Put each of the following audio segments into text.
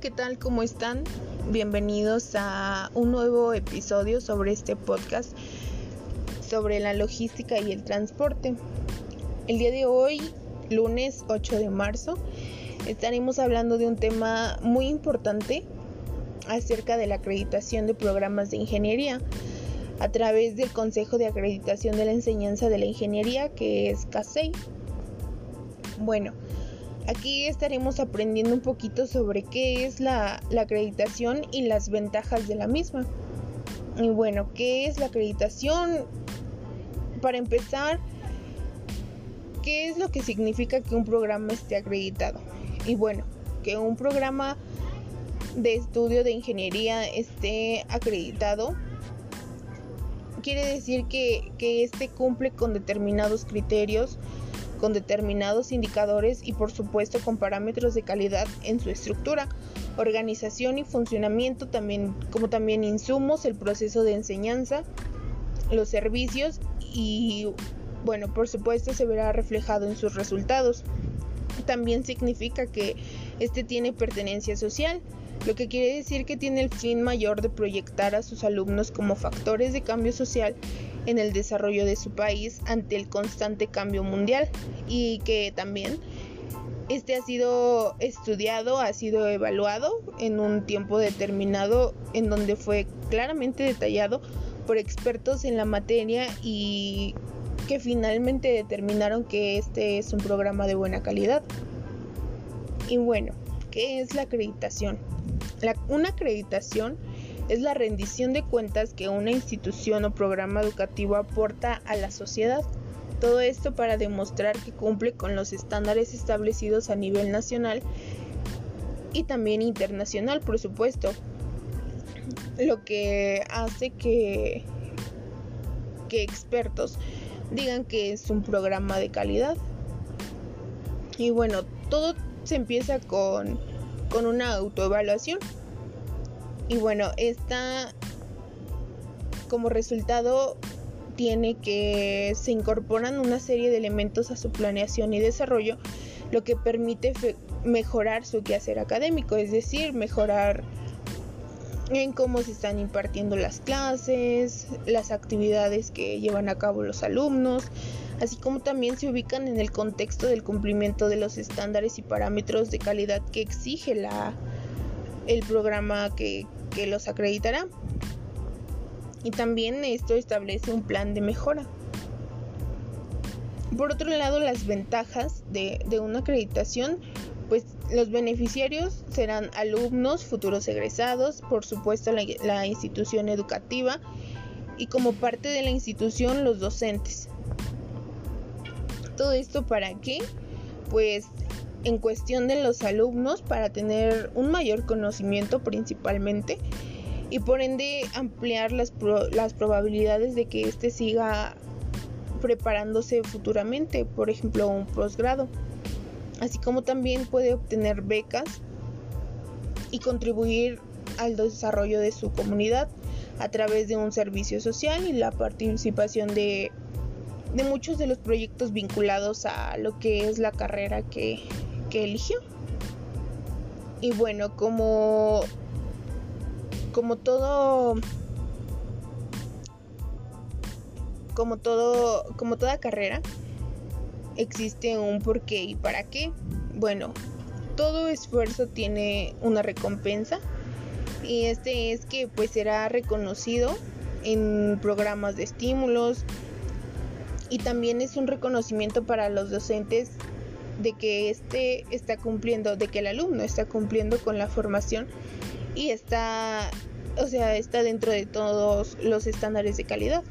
¿qué tal? ¿Cómo están? Bienvenidos a un nuevo episodio sobre este podcast sobre la logística y el transporte. El día de hoy, lunes 8 de marzo, estaremos hablando de un tema muy importante acerca de la acreditación de programas de ingeniería a través del Consejo de Acreditación de la Enseñanza de la Ingeniería, que es CASEI. Bueno, aquí estaremos aprendiendo un poquito sobre qué es la, la, acreditación y las ventajas de la misma. Y bueno, ¿qué es la acreditación? Para empezar, ¿qué es lo que significa que un programa esté acreditado? Y bueno, que un programa de estudio de ingeniería esté acreditado quiere decir que, que este cumple con determinados criterios, con determinados indicadores y por supuesto con parámetros de calidad en su estructura, organización y funcionamiento, también, como también insumos, el proceso de enseñanza, los servicios y bueno, por supuesto se verá reflejado en sus resultados. También significa que este tiene pertenencia social, lo que quiere decir que tiene el fin mayor de proyectar a sus alumnos como factores de cambio social en el desarrollo de su país ante el constante cambio mundial y que también este ha sido estudiado, ha sido evaluado en un tiempo determinado en donde fue claramente detallado por expertos en la materia y que finalmente determinaron que este es un programa de buena calidad. Y bueno, ¿qué es la acreditación? una acreditación es la rendición de cuentas que una institución o programa educativo aporta a la sociedad. Todo esto para demostrar que cumple con los estándares establecidos a nivel nacional y también internacional, por supuesto. Lo que hace que, que expertos digan que es un programa de calidad. Y bueno, todo se empieza con con una autoevaluación. Y bueno, esta como resultado tiene que se incorporan una serie de elementos a su planeación y desarrollo, lo que permite mejorar su quehacer académico, es decir, mejorar en cómo se están impartiendo las clases, las actividades que llevan a cabo los alumnos, así como también se ubican en el contexto del cumplimiento de los estándares y parámetros de calidad que exige la, el programa que, los acreditará. Y también esto establece un plan de mejora. Por otro lado, las ventajas de, una acreditación, pues los beneficiarios serán alumnos, futuros egresados, por supuesto la institución educativa y como parte de la institución los docentes. ¿Todo esto para qué? Pues en cuestión de los alumnos para tener un mayor conocimiento principalmente y por ende ampliar las, las probabilidades de que éste siga preparándose futuramente, por ejemplo un posgrado, así como también puede obtener becas y contribuir al desarrollo de su comunidad a través de un servicio social y la participación de de muchos de los proyectos vinculados a lo que es la carrera que, eligió. Y bueno, como, como todo como todo como toda carrera existe un porqué y para qué. Bueno, todo esfuerzo tiene una recompensa y este es que pues será reconocido en programas de estímulos, y también es un reconocimiento para los docentes de que este está cumpliendo, de que el alumno está cumpliendo con la formación y está, o sea, está dentro de todos los estándares de calidad.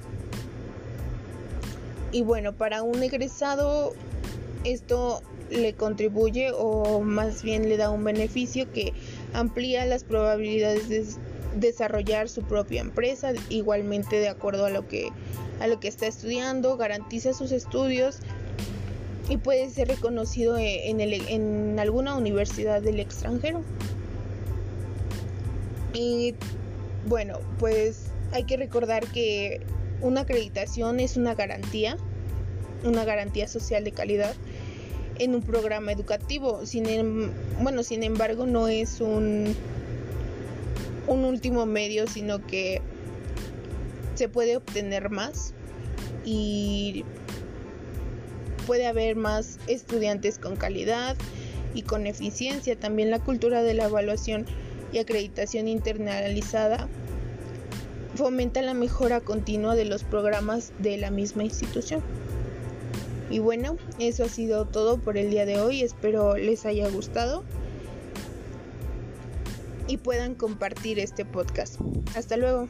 Y bueno, para un egresado esto le contribuye o más bien le da un beneficio que amplía las probabilidades de desarrollar su propia empresa, igualmente de acuerdo a lo que a lo que está estudiando, garantiza sus estudios y puede ser reconocido e, en, en alguna universidad del extranjero. Y bueno, pues hay que recordar que una acreditación es una garantía, una garantía social de calidad en un programa educativo. Sin, em, bueno, sin embargo, no es un, un último medio, sino que se puede obtener más y puede haber más estudiantes con calidad y con eficiencia. También la cultura de la evaluación y acreditación internalizada fomenta la mejora continua de los programas de la misma institución. Y bueno, eso ha sido todo por el día de hoy. Espero les haya gustado y puedan compartir este podcast. Hasta luego.